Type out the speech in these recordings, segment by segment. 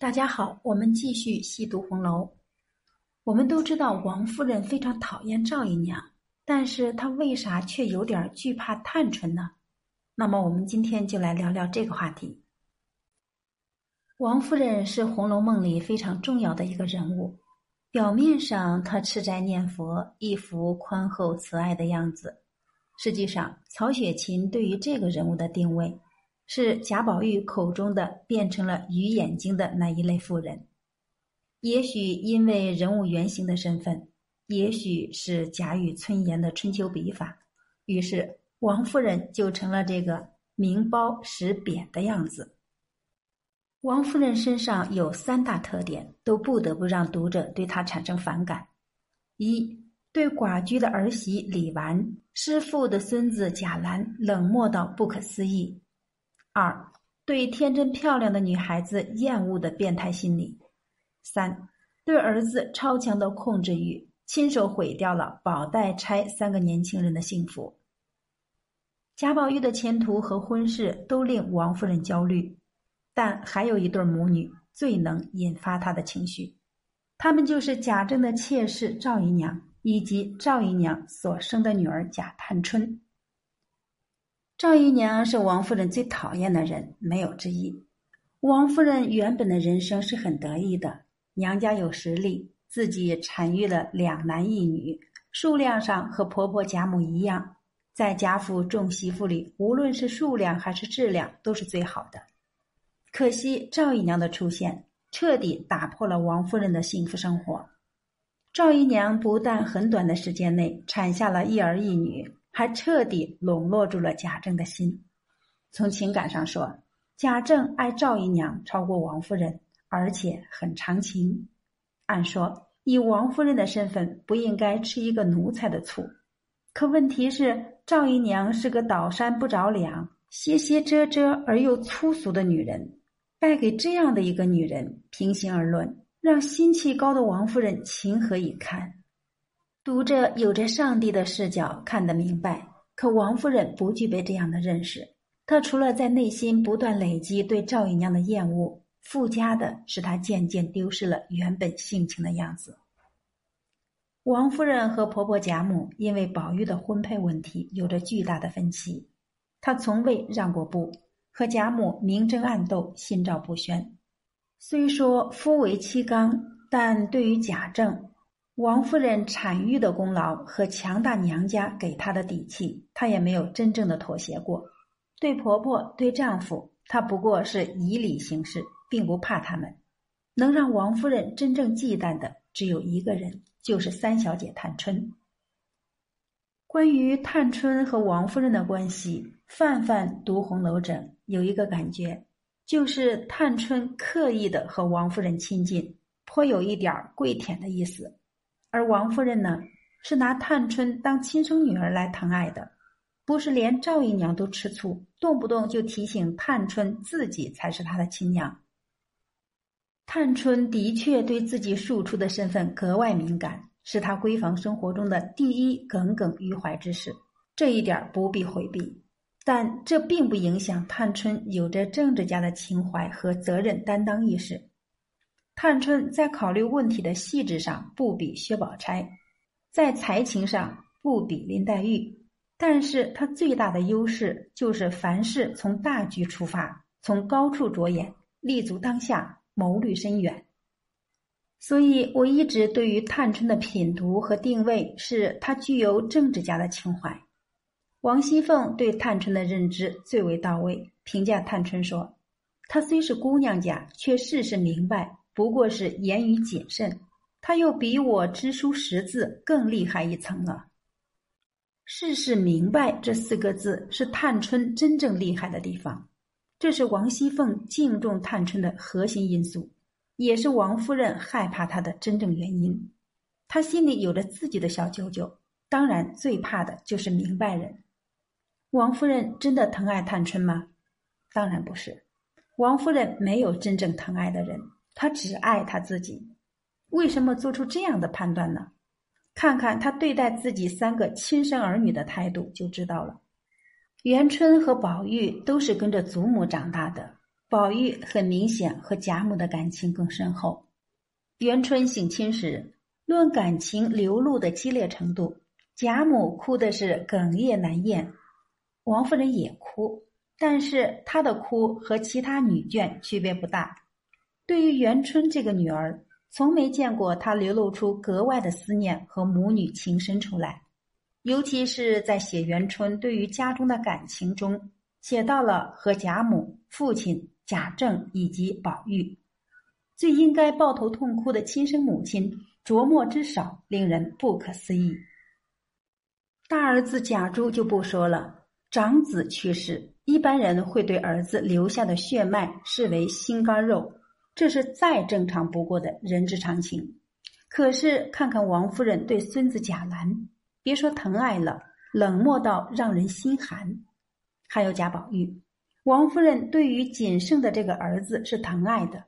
大家好，我们继续细读红楼。我们都知道王夫人非常讨厌赵姨娘，但是她为啥却有点惧怕探春呢？那么我们今天就来聊聊这个话题。王夫人是《红楼梦》里非常重要的一个人物。表面上她吃斋念佛，一副宽厚慈爱的样子，实际上曹雪芹对于这个人物的定位。是贾宝玉口中的变成了鱼眼睛的那一类妇人，也许因为人物原型的身份，也许是贾雨村言的春秋笔法，于是王夫人就成了这个名褒实贬的样子。王夫人身上有三大特点，都不得不让读者对她产生反感：一，对寡居的儿媳李纨、师父的孙子贾兰冷漠到不可思议。二对天真漂亮的女孩子厌恶的变态心理，三对儿子超强的控制欲，亲手毁掉了宝黛钗三个年轻人的幸福。贾宝玉的前途和婚事都令王夫人焦虑，但还有一对母女最能引发她的情绪，她们就是贾政的妾室赵姨娘以及赵姨娘所生的女儿贾探春。赵姨娘是王夫人最讨厌的人，没有之一。王夫人原本的人生是很得意的，娘家有实力，自己产育了两男一女，数量上和婆婆贾母一样，在贾府众媳妇里，无论是数量还是质量都是最好的。可惜赵姨娘的出现，彻底打破了王夫人的幸福生活。赵姨娘不但很短的时间内产下了一儿一女。还彻底笼络住了贾政的心。从情感上说，贾政爱赵姨娘超过王夫人，而且很长情。按说，以王夫人的身份，不应该吃一个奴才的醋。可问题是，赵姨娘是个倒山不着梁、歇歇遮遮而又粗俗的女人，败给这样的一个女人，平心而论，让心气高的王夫人情何以堪？读者有着上帝的视角看得明白，可王夫人不具备这样的认识。她除了在内心不断累积对赵姨娘的厌恶，附加的是她渐渐丢失了原本性情的样子。王夫人和婆婆贾母因为宝玉的婚配问题有着巨大的分歧，她从未让过步，和贾母明争暗斗，心照不宣。虽说夫为妻纲，但对于贾政。王夫人产育的功劳和强大娘家给她的底气，她也没有真正的妥协过。对婆婆、对丈夫，她不过是以礼行事，并不怕他们。能让王夫人真正忌惮的只有一个人，就是三小姐探春。关于探春和王夫人的关系，泛泛读红楼者有一个感觉，就是探春刻意的和王夫人亲近，颇有一点跪舔的意思。而王夫人呢，是拿探春当亲生女儿来疼爱的，不是连赵姨娘都吃醋，动不动就提醒探春自己才是她的亲娘。探春的确对自己庶出的身份格外敏感，是她闺房生活中的第一耿耿于怀之事，这一点不必回避。但这并不影响探春有着政治家的情怀和责任担当意识。探春在考虑问题的细致上不比薛宝钗，在才情上不比林黛玉，但是她最大的优势就是凡事从大局出发，从高处着眼，立足当下，谋虑深远。所以我一直对于探春的品读和定位是她具有政治家的情怀。王熙凤对探春的认知最为到位，评价探春说：“她虽是姑娘家，却事事明白。”不过是言语谨慎，他又比我知书识字更厉害一层了。事事明白这四个字是探春真正厉害的地方，这是王熙凤敬重探春的核心因素，也是王夫人害怕她的真正原因。她心里有着自己的小九九，当然最怕的就是明白人。王夫人真的疼爱探春吗？当然不是，王夫人没有真正疼爱的人。他只爱他自己，为什么做出这样的判断呢？看看他对待自己三个亲生儿女的态度就知道了。元春和宝玉都是跟着祖母长大的，宝玉很明显和贾母的感情更深厚。元春省亲时，论感情流露的激烈程度，贾母哭的是哽咽难咽，王夫人也哭，但是她的哭和其他女眷区别不大。对于元春这个女儿，从没见过她流露出格外的思念和母女情深出来，尤其是在写元春对于家中的感情中，写到了和贾母、父亲。贾政以及宝玉，最应该抱头痛哭的亲生母亲，琢磨之少，令人不可思议。大儿子贾珠就不说了，长子去世，一般人会对儿子留下的血脉视为心肝肉，这是再正常不过的人之常情。可是看看王夫人对孙子贾兰，别说疼爱了，冷漠到让人心寒。还有贾宝玉。王夫人对于仅剩的这个儿子是疼爱的，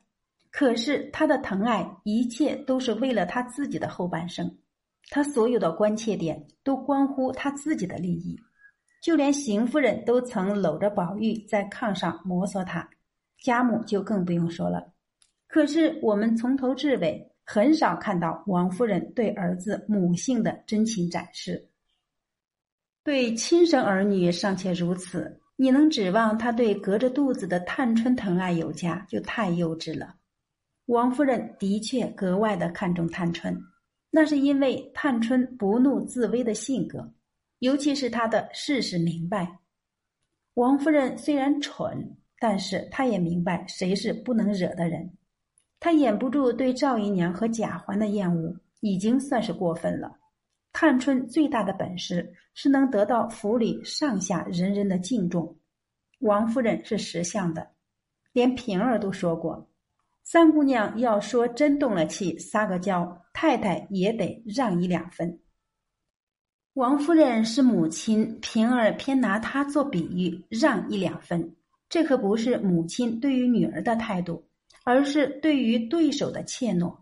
可是她的疼爱一切都是为了她自己的后半生，她所有的关切点都关乎她自己的利益，就连邢夫人都曾搂着宝玉在炕上摩挲他，贾母就更不用说了。可是我们从头至尾很少看到王夫人对儿子母性的真情展示，对亲生儿女尚且如此。你能指望他对隔着肚子的探春疼爱有加，就太幼稚了。王夫人的确格外的看重探春，那是因为探春不怒自威的性格，尤其是她的事事明白。王夫人虽然蠢，但是她也明白谁是不能惹的人。她掩不住对赵姨娘和贾环的厌恶，已经算是过分了。探春最大的本事是能得到府里上下人人的敬重。王夫人是识相的，连平儿都说过：“三姑娘要说真动了气，撒个娇，太太也得让一两分。”王夫人是母亲，平儿偏拿她做比喻，让一两分，这可不是母亲对于女儿的态度，而是对于对手的怯懦。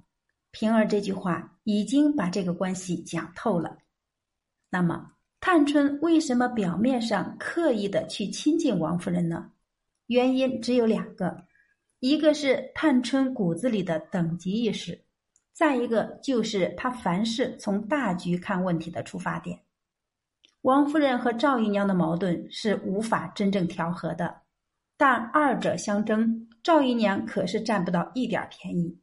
平儿这句话已经把这个关系讲透了。那么，探春为什么表面上刻意的去亲近王夫人呢？原因只有两个，一个是探春骨子里的等级意识，再一个就是她凡事从大局看问题的出发点。王夫人和赵姨娘的矛盾是无法真正调和的，但二者相争，赵姨娘可是占不到一点便宜。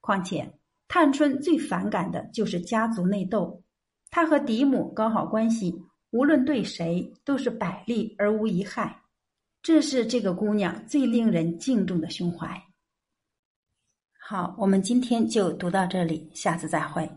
况且。探春最反感的就是家族内斗，她和嫡母搞好关系，无论对谁都是百利而无一害，这是这个姑娘最令人敬重的胸怀。好，我们今天就读到这里，下次再会。